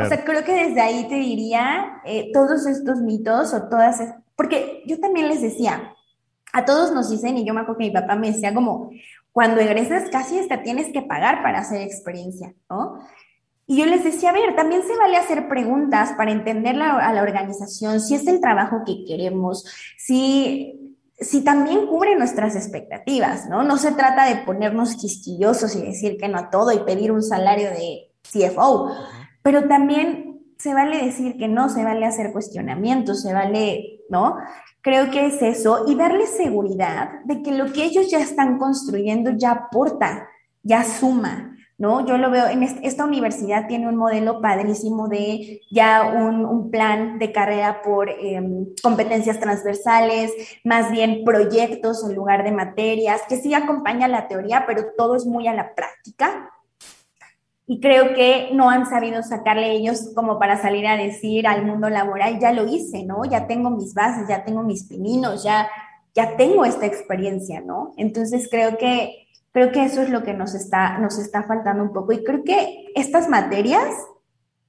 S2: O sea, creo que desde ahí te diría eh, todos estos mitos o todas, porque yo también les decía, a todos nos dicen, y yo me acuerdo que mi papá me decía como, cuando egresas casi hasta tienes que pagar para hacer experiencia, ¿no? Y yo les decía, a ver, también se vale hacer preguntas para entender a la organización, si es el trabajo que queremos, si, si también cubre nuestras expectativas, ¿no? No se trata de ponernos quisquillosos y decir que no a todo y pedir un salario de CFO, pero también se vale decir que no, se vale hacer cuestionamientos, se vale, ¿no? Creo que es eso y darle seguridad de que lo que ellos ya están construyendo ya aporta, ya suma, ¿no? Yo lo veo, en esta universidad tiene un modelo padrísimo de ya un, plan de carrera por em, competencias transversales, más bien proyectos en lugar de materias, que sí acompaña la teoría, pero todo es muy a la práctica y creo que no han sabido sacarle ellos como para salir a decir al mundo laboral, ya lo hice, ¿no? Ya tengo mis bases, ya tengo mis pininos, ya, ya tengo esta experiencia, ¿no? Entonces creo que, creo que eso es lo que nos está, nos está faltando un poco y creo que estas materias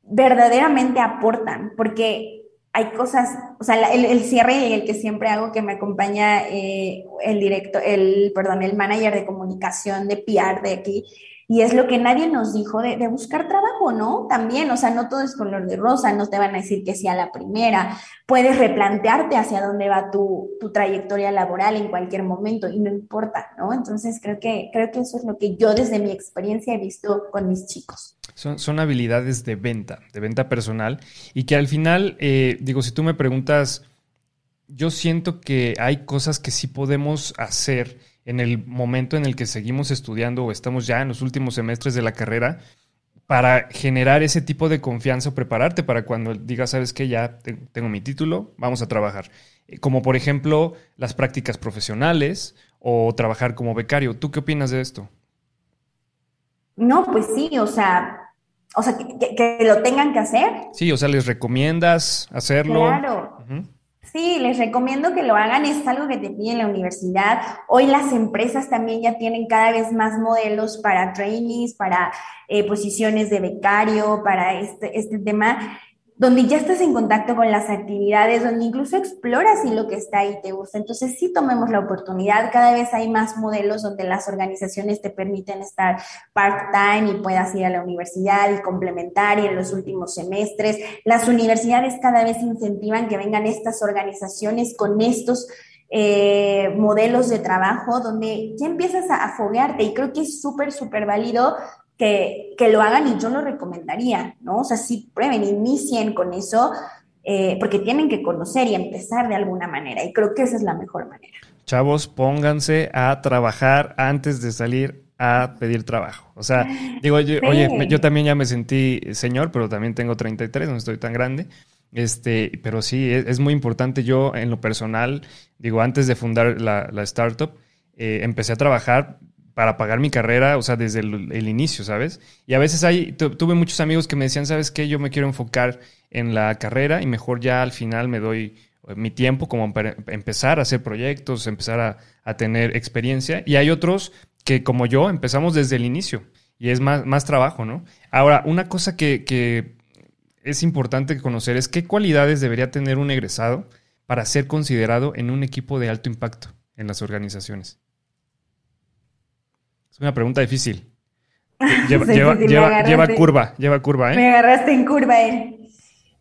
S2: verdaderamente aportan, porque hay cosas, o sea, el, cierre y el que siempre hago que me acompaña eh, el directo, el, perdón, el manager de comunicación de PR de aquí, y es lo que nadie nos dijo de, buscar trabajo, ¿no? También, o sea, no todo es color de rosa, no te van a decir que sea la primera, puedes replantearte hacia dónde va tu, tu, trayectoria laboral en cualquier momento y no importa, ¿no? Entonces creo que, creo que eso es lo que yo desde mi experiencia he visto con mis chicos.
S1: Son, son habilidades de venta, de venta personal y que al final, eh, digo, si tú me preguntas, yo siento que hay cosas que sí podemos hacer en el momento en el que seguimos estudiando o estamos ya en los últimos semestres de la carrera para generar ese tipo de confianza o prepararte para cuando digas, sabes que ya tengo mi título, vamos a trabajar. Eh, como por ejemplo las prácticas profesionales o trabajar como becario. ¿Tú qué opinas de esto?
S2: No, pues sí, o sea, o sea, que, lo tengan que hacer.
S1: Sí, o sea, les recomiendas hacerlo.
S2: Claro. Sí, les recomiendo que lo hagan, es algo que te pide la universidad. Hoy las empresas también ya tienen cada vez más modelos para trainees, para eh, posiciones de becario, para este, este tema donde ya estás en contacto con las actividades, donde incluso exploras si lo que está ahí te gusta. Entonces sí tomemos la oportunidad, cada vez hay más modelos donde las organizaciones te permiten estar part-time y puedas ir a la universidad y complementar y en los últimos semestres. Las universidades cada vez incentivan que vengan estas organizaciones con estos eh, modelos de trabajo donde ya empiezas a, a y creo que es súper, súper válido que, lo hagan y yo lo recomendaría, ¿no? O sea, sí prueben, inicien con eso, eh, porque tienen que conocer y empezar de alguna manera, y creo que esa es la mejor manera.
S1: Chavos, pónganse a trabajar antes de salir a pedir trabajo. O sea, digo, oye, yo también ya me sentí señor, pero también tengo 33, no estoy tan grande. Este, pero sí, es, muy importante. Yo, en lo personal, digo, antes de fundar la, startup, eh, empecé a trabajar para pagar mi carrera, o sea, desde el, inicio, ¿sabes? Y a veces hay, tuve muchos amigos que me decían, ¿sabes qué? Yo me quiero enfocar en la carrera y mejor ya al final me doy eh, mi tiempo como para empezar a hacer proyectos, empezar a, tener experiencia. Y hay otros que, como yo, empezamos desde el inicio y es más, trabajo, ¿no? Ahora, una cosa que, que es importante conocer es qué cualidades debería tener un egresado para ser considerado en un equipo de alto impacto en las organizaciones una pregunta difícil. Lleva, curva, lleva curva, ¿eh?
S2: Me agarraste en curva, ¿eh?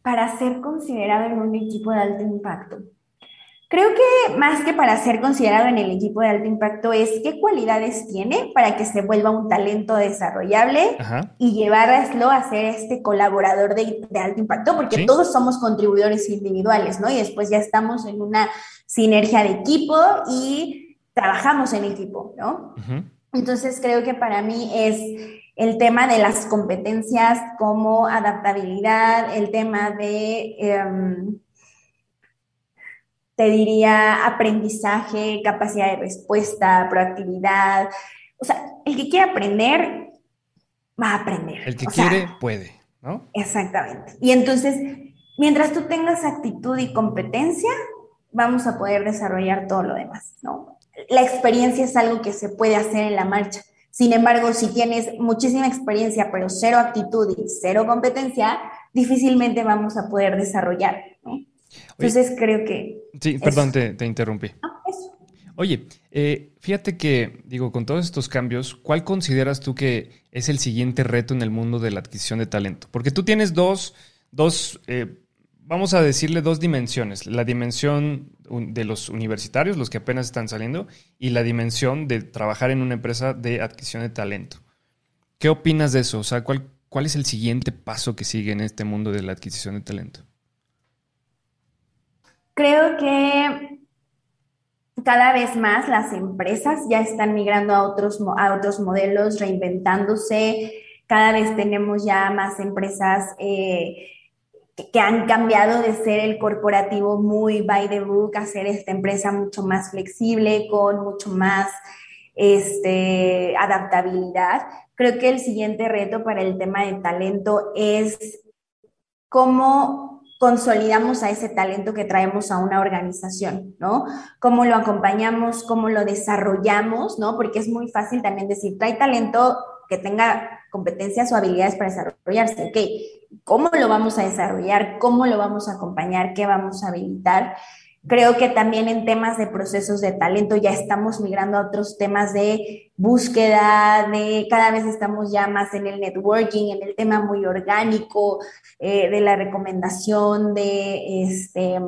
S2: Para ser considerado en un equipo de alto impacto. Creo que más que para ser considerado en el equipo de alto impacto es qué cualidades tiene para que se vuelva un talento desarrollable y llevarlo a ser este colaborador de, alto impacto, porque todos somos contribuidores individuales, ¿no? Y después ya estamos en una sinergia de equipo y trabajamos en equipo, ¿no? Entonces creo que para mí es el tema de las competencias como adaptabilidad, el tema de, em, te diría, aprendizaje, capacidad de respuesta, proactividad. O sea, el que quiere aprender, va a aprender.
S1: El que quiere, puede, ¿no?
S2: Exactamente. Y entonces, mientras tú tengas actitud y competencia, vamos a poder desarrollar todo lo demás, ¿no? La experiencia es algo que se puede hacer en la marcha. Sin embargo, si tienes muchísima experiencia, pero cero actitud y cero competencia, difícilmente vamos a poder desarrollar. Entonces creo que...
S1: Sí, perdón, te, interrumpí. Oye, eh, fíjate que, digo, con todos estos cambios, ¿cuál consideras tú que es el siguiente reto en el mundo de la adquisición de talento? Porque tú tienes dos, dos eh, vamos a decirle dos dimensiones. La dimensión de los universitarios, los que apenas están saliendo, y la dimensión de trabajar en una empresa de adquisición de talento. ¿Qué opinas de eso? O sea, ¿cuál, cuál es el siguiente paso que sigue en este mundo de la adquisición de talento?
S2: Creo que cada vez más las empresas ya están migrando a otros, a otros modelos, reinventándose. Cada vez tenemos ya más empresas eh, que, han cambiado de ser el corporativo muy by the book a ser esta empresa mucho más flexible, con mucho más este, adaptabilidad. Creo que el siguiente reto para el tema de talento es cómo consolidamos a ese talento que traemos a una organización, ¿no? Cómo lo acompañamos, cómo lo desarrollamos, ¿no? Porque es muy fácil también decir, trae talento que tenga competencias o habilidades para desarrollarse, ok, ¿cómo lo vamos a desarrollar? ¿Cómo lo vamos a acompañar? ¿Qué vamos a habilitar? Creo que también en temas de procesos de talento ya estamos migrando a otros temas de búsqueda, de cada vez estamos ya más en el networking, en el tema muy orgánico, eh, de la recomendación, de este...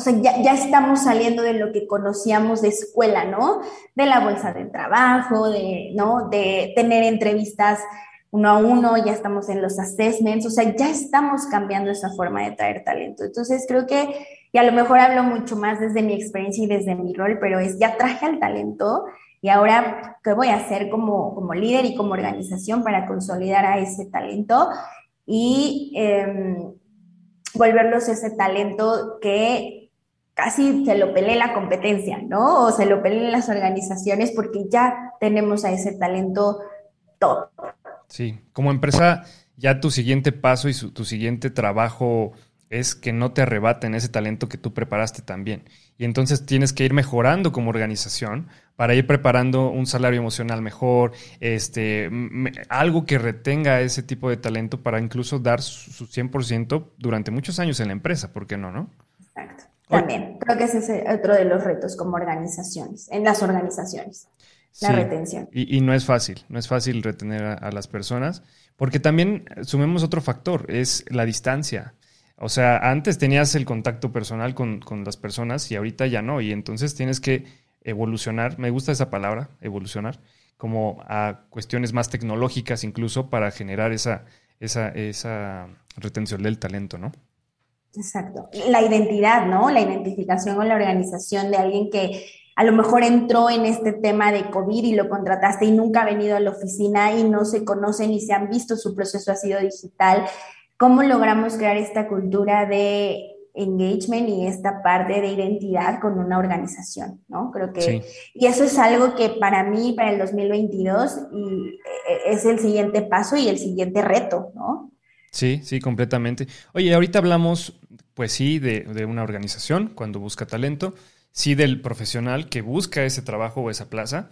S2: O sea, ya, ya, estamos saliendo de lo que conocíamos de escuela, ¿no? De la bolsa de trabajo, de, ¿no? De tener entrevistas uno a uno, ya estamos en los assessments, o sea, ya estamos cambiando esa forma de traer talento. Entonces creo que, y a lo mejor hablo mucho más desde mi experiencia y desde mi rol, pero es, ya traje al talento y ahora, ¿qué voy a hacer como, como líder y como organización para consolidar a ese talento y em, volverlos ese talento que casi se lo pelee la competencia, ¿no? O se lo peleen las organizaciones porque ya tenemos a ese talento top.
S1: Sí, como empresa, ya tu siguiente paso y tu siguiente trabajo es que no te arrebaten ese talento que tú preparaste también. Y entonces tienes que ir mejorando como organización para ir preparando un salario emocional mejor, este, algo que retenga ese tipo de talento para incluso dar su 100% durante muchos años en la empresa, ¿por qué no, no?
S2: Exacto. También, creo que ese es otro de los retos como organizaciones, en las organizaciones la retención.
S1: Y, no es fácil, no es fácil retener a, las personas, porque también sumemos otro factor, es la distancia. O sea, antes tenías el contacto personal con, las personas y ahorita ya no, y entonces tienes que evolucionar, me gusta esa palabra, evolucionar, como a cuestiones más tecnológicas incluso para generar esa, esa, esa retención del talento, ¿no?
S2: Exacto. La identidad, ¿no? La identificación con la organización de alguien que a lo mejor entró en este tema de COVID y lo contrataste y nunca ha venido a la oficina y no se conocen ni se han visto, su proceso ha sido digital. ¿Cómo logramos crear esta cultura de engagement y esta parte de identidad con una organización, ¿no? Creo que, y eso es algo que para mí, para el 2022, y e, es el siguiente paso y el siguiente reto, ¿no?
S1: Sí, sí, completamente. Oye, ahorita hablamos, pues sí, de, de una organización cuando busca talento, sí del profesional que busca ese trabajo o esa plaza,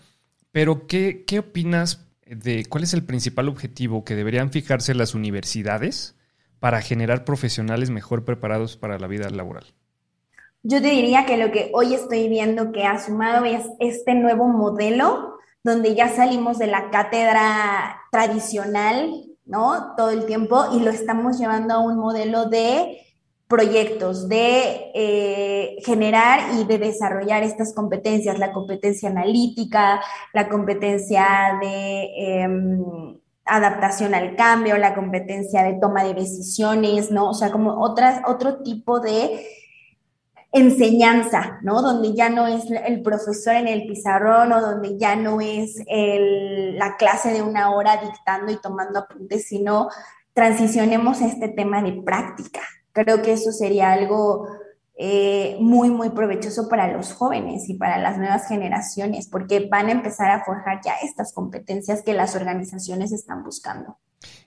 S1: pero ¿qué, qué opinas de cuál es el principal objetivo que deberían fijarse las universidades para generar profesionales mejor preparados para la vida laboral?
S2: Yo te diría que lo que hoy estoy viendo que ha sumado es este nuevo modelo donde ya salimos de la cátedra tradicional, ¿no? Todo el tiempo y lo estamos llevando a un modelo de proyectos, de eh, generar y de desarrollar estas competencias, la competencia analítica, la competencia de em, adaptación al cambio, la competencia de toma de decisiones, ¿no? O sea, como otras, otro tipo de enseñanza, ¿no? Donde ya no es el profesor en el pizarrón o donde ya no es la clase de una hora dictando y tomando apuntes, sino transicionemos este tema de práctica, Creo que eso sería algo eh, muy, muy provechoso para los jóvenes y para las nuevas generaciones, porque van a empezar a forjar ya estas competencias que las organizaciones están buscando.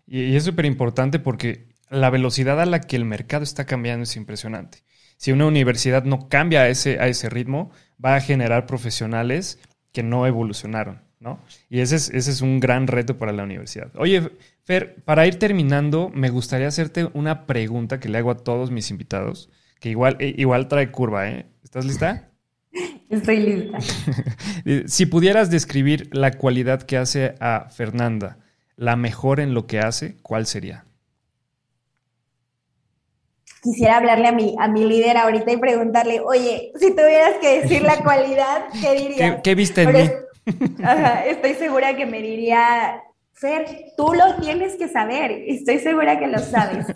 S1: Y, es súper importante porque la velocidad a la que el mercado está cambiando es impresionante. Si una universidad no cambia a ese, a ese ritmo, va a generar profesionales que no evolucionaron, ¿no? Y ese es, ese es un gran reto para la universidad. Oye, Fer, para ir terminando, me gustaría hacerte una pregunta que le hago a todos mis invitados, que igual, eh, igual trae curva, ¿eh? ¿Estás lista?
S2: Estoy lista.
S1: si pudieras describir la cualidad que hace a Fernanda, la mejor en lo que hace, ¿cuál sería?
S2: Quisiera hablarle a mi, a mi líder ahorita y preguntarle, oye, si tuvieras que decir la cualidad, ¿qué dirías?
S1: ¿Qué, viste en mí?
S2: estoy segura que me diría Fer, tú lo tienes que saber, estoy segura que lo sabes.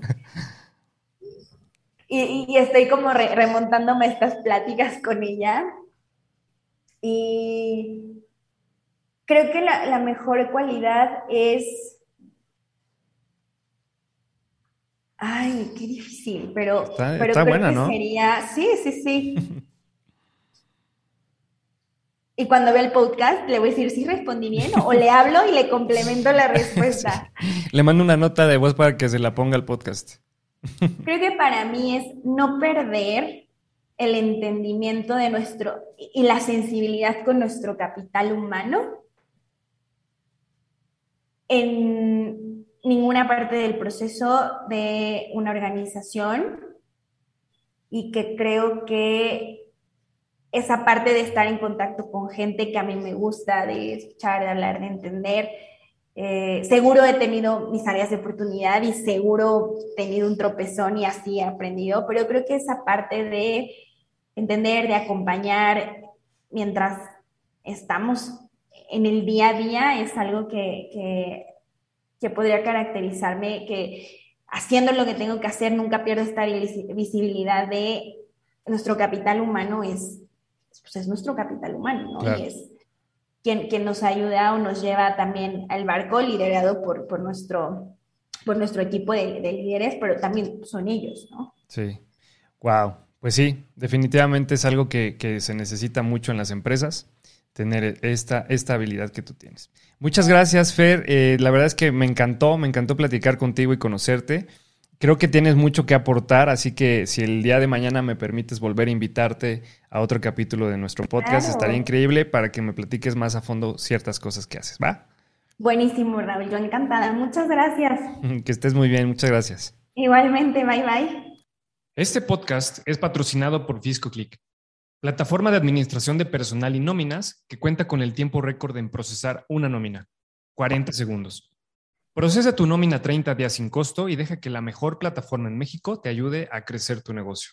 S2: y, estoy como remontándome estas pláticas con ella. Y creo que la, mejor cualidad es... Ay, qué difícil, pero,
S1: está,
S2: pero
S1: buena, ¿no?
S2: sería, sí, sí, sí. Y cuando ve el podcast, le voy a decir si respondí bien o le hablo y le complemento la respuesta.
S1: Le mando una nota de voz para que se la ponga al podcast.
S2: Creo que para mí es no perder el entendimiento de nuestro y la sensibilidad con nuestro capital humano en ninguna parte del proceso de una organización y que creo que esa parte de estar en contacto con gente que a mí me gusta, de escuchar, de hablar, de entender, eh, seguro he tenido mis áreas de oportunidad y seguro he tenido un tropezón y así he aprendido, pero creo que esa parte de entender, de acompañar mientras estamos en el día a día es algo que, que, que podría caracterizarme, que haciendo lo que tengo que hacer nunca pierdo esta visibilidad de nuestro capital humano es, pues es nuestro capital humano, ¿no? Y es, quien, nos ayuda o nos lleva también al barco liderado por, por, nuestro, por nuestro equipo de, líderes, pero también son ellos, ¿no?
S1: Sí. Wow. Pues sí, definitivamente es algo que, se necesita mucho en las empresas, tener esta, esta habilidad que tú tienes. Muchas gracias, Fer. Eh, la verdad es que me encantó, me encantó platicar contigo y conocerte creo que tienes mucho que aportar, así que si el día de mañana me permites volver a invitarte a otro capítulo de nuestro podcast, estaría increíble para que me platiques más a fondo ciertas cosas que haces, ¿va?
S2: Buenísimo, Raúl, yo encantada. Muchas gracias.
S1: Que estés muy bien, muchas gracias.
S2: Igualmente, bye bye.
S1: Este podcast es patrocinado por FiscoClick, plataforma de administración de personal y nóminas que cuenta con el tiempo récord en procesar una nómina, 40 segundos. Procesa tu nómina 30 días sin costo y deja que la mejor plataforma en México te ayude a crecer tu negocio.